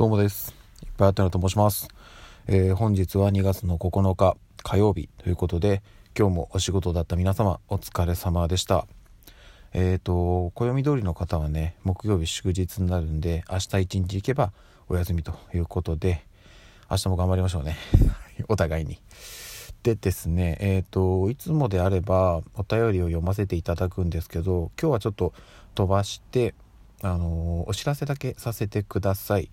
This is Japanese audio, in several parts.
どうもです。いっぱいあったなと申します。えー、本日は2月の9日火曜日ということで、今日もお仕事だった皆様お疲れ様でした。えっ、ー、と、暦通りの方はね、木曜日祝日になるんで、明日一日行けばお休みということで、明日も頑張りましょうね。お互いに。でですね、えっ、ー、と、いつもであればお便りを読ませていただくんですけど、今日はちょっと飛ばして、あのお知らせだけさせてください。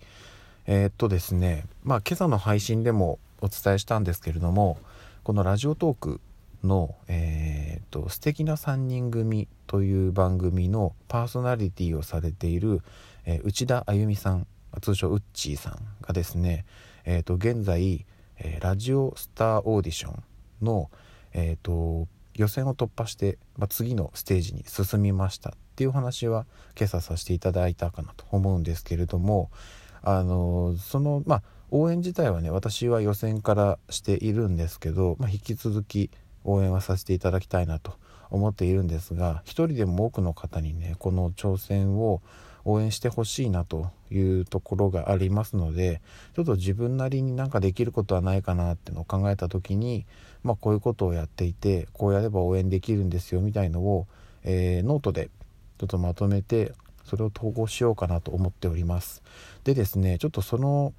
えー、っとですね、まあ今朝の配信でもお伝えしたんですけれども、このラジオトークの、えー、っと素敵な3人組という番組のパーソナリティをされている、えー、内田あゆみさん、通称ウッチーさんがですね、えっと現在、えラジオスターオーディションの、えっと予選を突破して、まあ、次のステージに進みましたっていう話は今朝させていただいたかなと思うんですけれどもあのそのまあ応援自体はね私は予選からしているんですけど、まあ、引き続き応援はさせていただきたいなと思っているんですが一人でも多くの方にねこの挑戦を応援してほしいなというところがありますのでちょっと自分なりになんかできることはないかなっていうのを考えた時に、まあ、こういうことをやっていてこうやれば応援できるんですよみたいのを、えー、ノートでちょっとまとめてそれを投稿しようかなと思っております。でですねちょっとその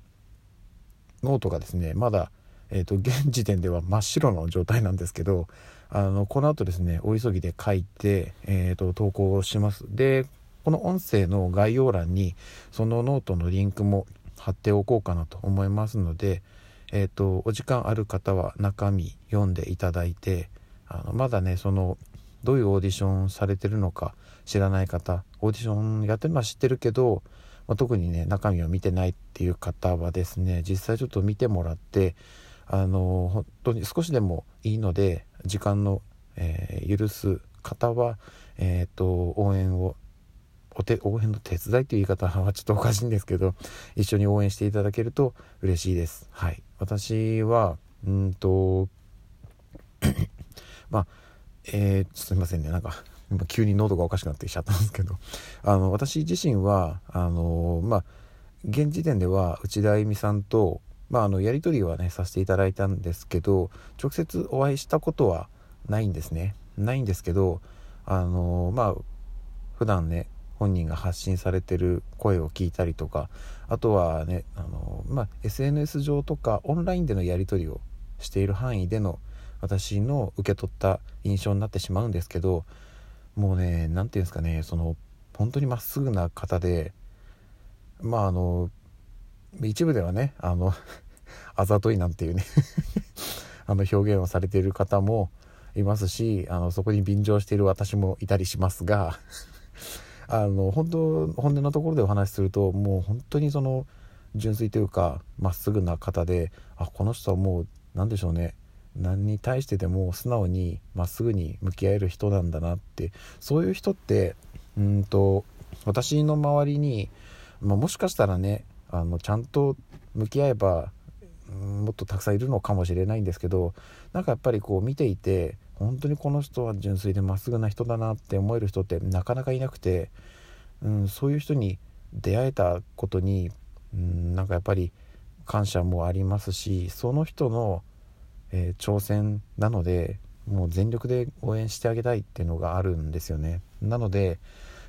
ノートがですねまだえーと、現時点では真っ白の状態なんですけどあのこの後ですねお急ぎで書いて、えーと、投稿します。でこの音声の概要欄にそのノートのリンクも貼っておこうかなと思いますので、えーとお時間ある方は中身読んでいただいてあのまだねそのどういうオーディションされてるのか知らない方オーディションやってるのは知ってるけど、まあ、特にね中身を見てないっていう方はですね実際ちょっと見てもらってあの本当に少しでもいいので時間の、えー、許す方は、えーと、応援をお手応援の手伝いという言い方はちょっとおかしいんですけど一緒に応援していただけると嬉しいです。はい、私はうんと まあえー、すみませんねなんか今急に喉がおかしくなってきちゃったんですけど。あの私自身はあのまあ現時点では内田あゆみさんと、まあ、あのやり取りはねさせていただいたんですけど直接お会いしたことはないんですね。ないんですけどあのまあ普段ね本人が発信されてる声を聞いたりとかあとはねあの、まあ、SNS 上とかオンラインでのやり取りをしている範囲での私の受け取った印象になってしまうんですけどもうね何て言うんですかねその本当にまっすぐな方でまああの一部ではねあの あざといなんていうね あの表現をされている方もいますしあのそこに便乗している私もいたりしますが あの本当本音のところでお話しするともう本当にその純粋というかまっすぐな方であこの人はもう何でしょうね何に対してでも素直にまっすぐに向き合える人なんだなって。そういう人ってうんと私の周りに、まあ、もしかしたらねあのちゃんと向き合えばもっとたくさんいるのかもしれないんですけどなんかやっぱりこう見ていて本当にこの人は純粋でまっすぐな人だなって思える人ってなかなかいなくて、うん、そういう人に出会えたことに、うん、なんかやっぱり感謝もありますしその人のえー、挑戦なのでもう全力で応援してあげたいっていうのがあるんですよね。なので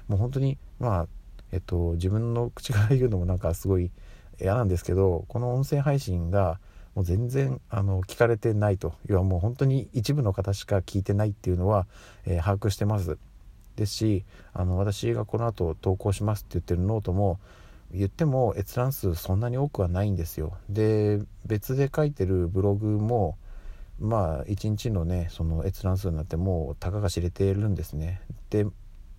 もう本当にまあえっと自分の口から言うのもなんかすごい嫌なんですけどこの音声配信がもう全然あの聞かれてないと。要はもう本当に一部の方しか聞いてないっていうのは、えー、把握してます。ですしあの私がこの後投稿しますって言ってるノートも言っても閲覧数そんなに多くはないんですよ。で別で書いてるブログもまあ1日のねその閲覧数になってもうたかが知れているんですね。で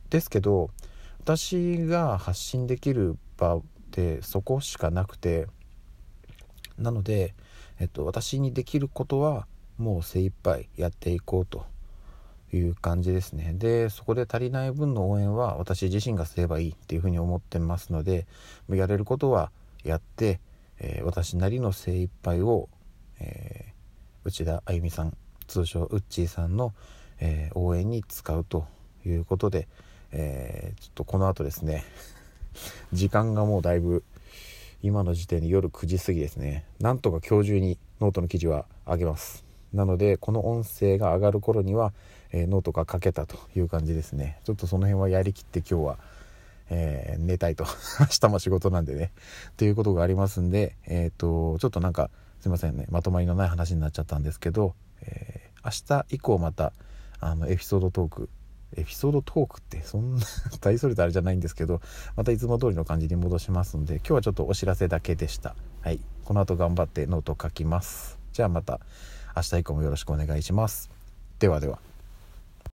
ですけど私が発信できる場ってそこしかなくてなので、えっと、私にできることはもう精一杯やっていこうという感じですね。でそこで足りない分の応援は私自身がすればいいっていうふうに思ってますのでやれることはやって、えー、私なりの精一杯を、えー内田あゆみさん通称ウッチーさんの、えー、応援に使うということで、えー、ちょっとこの後ですね 時間がもうだいぶ今の時点で夜9時過ぎですね。なんとか今日中にノートの記事は上げます。なのでこの音声が上がる頃には、えー、ノートが書けたという感じですね。ちょっとその辺はやりきって今日は、えー、寝たいと。明日も仕事なんでね。ということがありますんでえっ、とちょっとなんかすいませんね。まとまりのない話になっちゃったんですけど、えー、明日以降またあのエピソードトークエピソードトークってそんな 大それたあれじゃないんですけどまたいつも通りの感じに戻しますので今日はちょっとお知らせだけでした。はい。この後頑張ってノート書きます。じゃあまた明日以降もよろしくお願いします。ではでは。